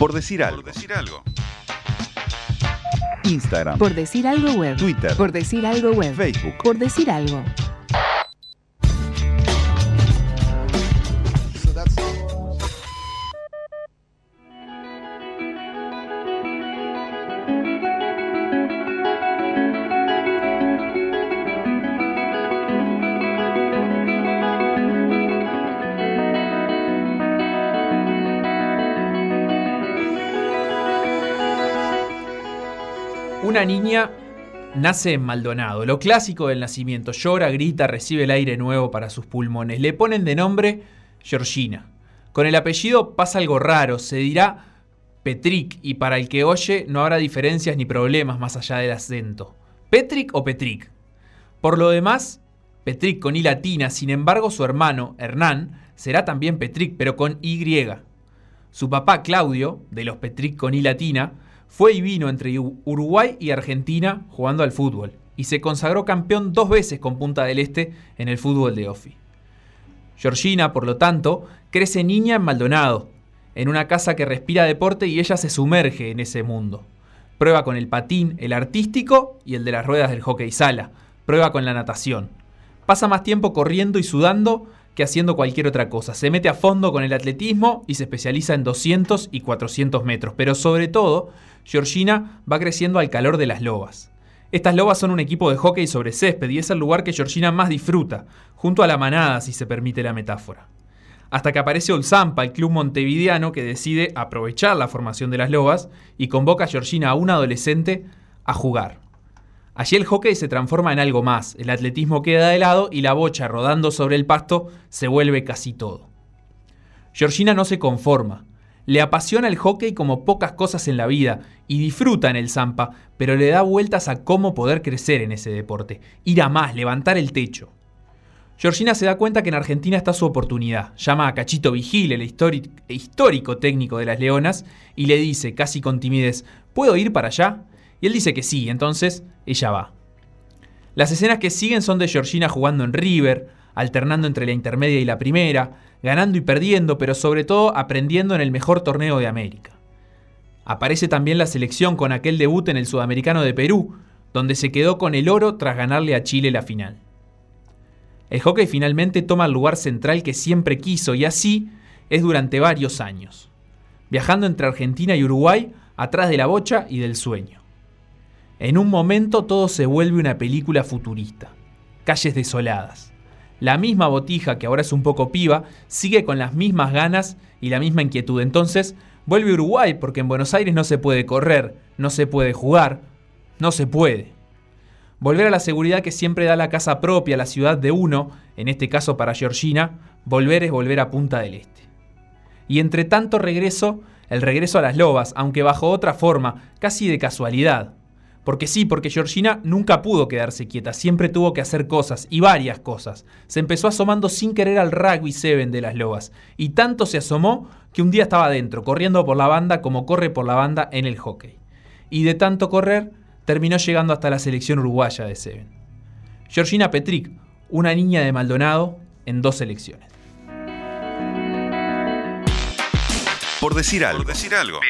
Por decir algo. Por decir algo. Instagram. Por decir algo web. Twitter. Por decir algo web. Facebook. Por decir algo. Una niña nace en Maldonado, lo clásico del nacimiento, llora, grita, recibe el aire nuevo para sus pulmones. Le ponen de nombre Georgina. Con el apellido pasa algo raro, se dirá Petric y para el que oye no habrá diferencias ni problemas más allá del acento. ¿Petric o Petric? Por lo demás, Petric con I latina, sin embargo su hermano, Hernán, será también Petric pero con Y. Su papá Claudio, de los Petric con I latina, fue y vino entre Uruguay y Argentina jugando al fútbol y se consagró campeón dos veces con Punta del Este en el fútbol de Ofi. Georgina, por lo tanto, crece niña en Maldonado, en una casa que respira deporte y ella se sumerge en ese mundo. Prueba con el patín, el artístico y el de las ruedas del hockey sala. Prueba con la natación. Pasa más tiempo corriendo y sudando que haciendo cualquier otra cosa. Se mete a fondo con el atletismo y se especializa en 200 y 400 metros. Pero sobre todo, Georgina va creciendo al calor de las lobas. Estas lobas son un equipo de hockey sobre césped y es el lugar que Georgina más disfruta, junto a la manada si se permite la metáfora. Hasta que aparece Olzampa, el club montevideano que decide aprovechar la formación de las lobas y convoca a Georgina a una adolescente a jugar. Allí el hockey se transforma en algo más, el atletismo queda de lado y la bocha rodando sobre el pasto se vuelve casi todo. Georgina no se conforma, le apasiona el hockey como pocas cosas en la vida y disfruta en el Zampa, pero le da vueltas a cómo poder crecer en ese deporte, ir a más, levantar el techo. Georgina se da cuenta que en Argentina está su oportunidad. Llama a Cachito Vigil, el histórico técnico de las Leonas, y le dice, casi con timidez, ¿puedo ir para allá? Y él dice que sí, entonces ella va. Las escenas que siguen son de Georgina jugando en River, alternando entre la intermedia y la primera, ganando y perdiendo, pero sobre todo aprendiendo en el mejor torneo de América. Aparece también la selección con aquel debut en el Sudamericano de Perú, donde se quedó con el oro tras ganarle a Chile la final. El hockey finalmente toma el lugar central que siempre quiso y así es durante varios años, viajando entre Argentina y Uruguay atrás de la bocha y del sueño. En un momento todo se vuelve una película futurista, calles desoladas, la misma botija, que ahora es un poco piba, sigue con las mismas ganas y la misma inquietud. Entonces vuelve Uruguay porque en Buenos Aires no se puede correr, no se puede jugar, no se puede. Volver a la seguridad que siempre da la casa propia, la ciudad de uno, en este caso para Georgina, volver es volver a Punta del Este. Y entre tanto regreso, el regreso a las lobas, aunque bajo otra forma, casi de casualidad. Porque sí, porque Georgina nunca pudo quedarse quieta, siempre tuvo que hacer cosas, y varias cosas. Se empezó asomando sin querer al rugby seven de las lobas, y tanto se asomó que un día estaba adentro, corriendo por la banda como corre por la banda en el hockey. Y de tanto correr, terminó llegando hasta la selección uruguaya de Seven. Georgina Petric, una niña de Maldonado en dos selecciones. Por decir algo. Por decir algo.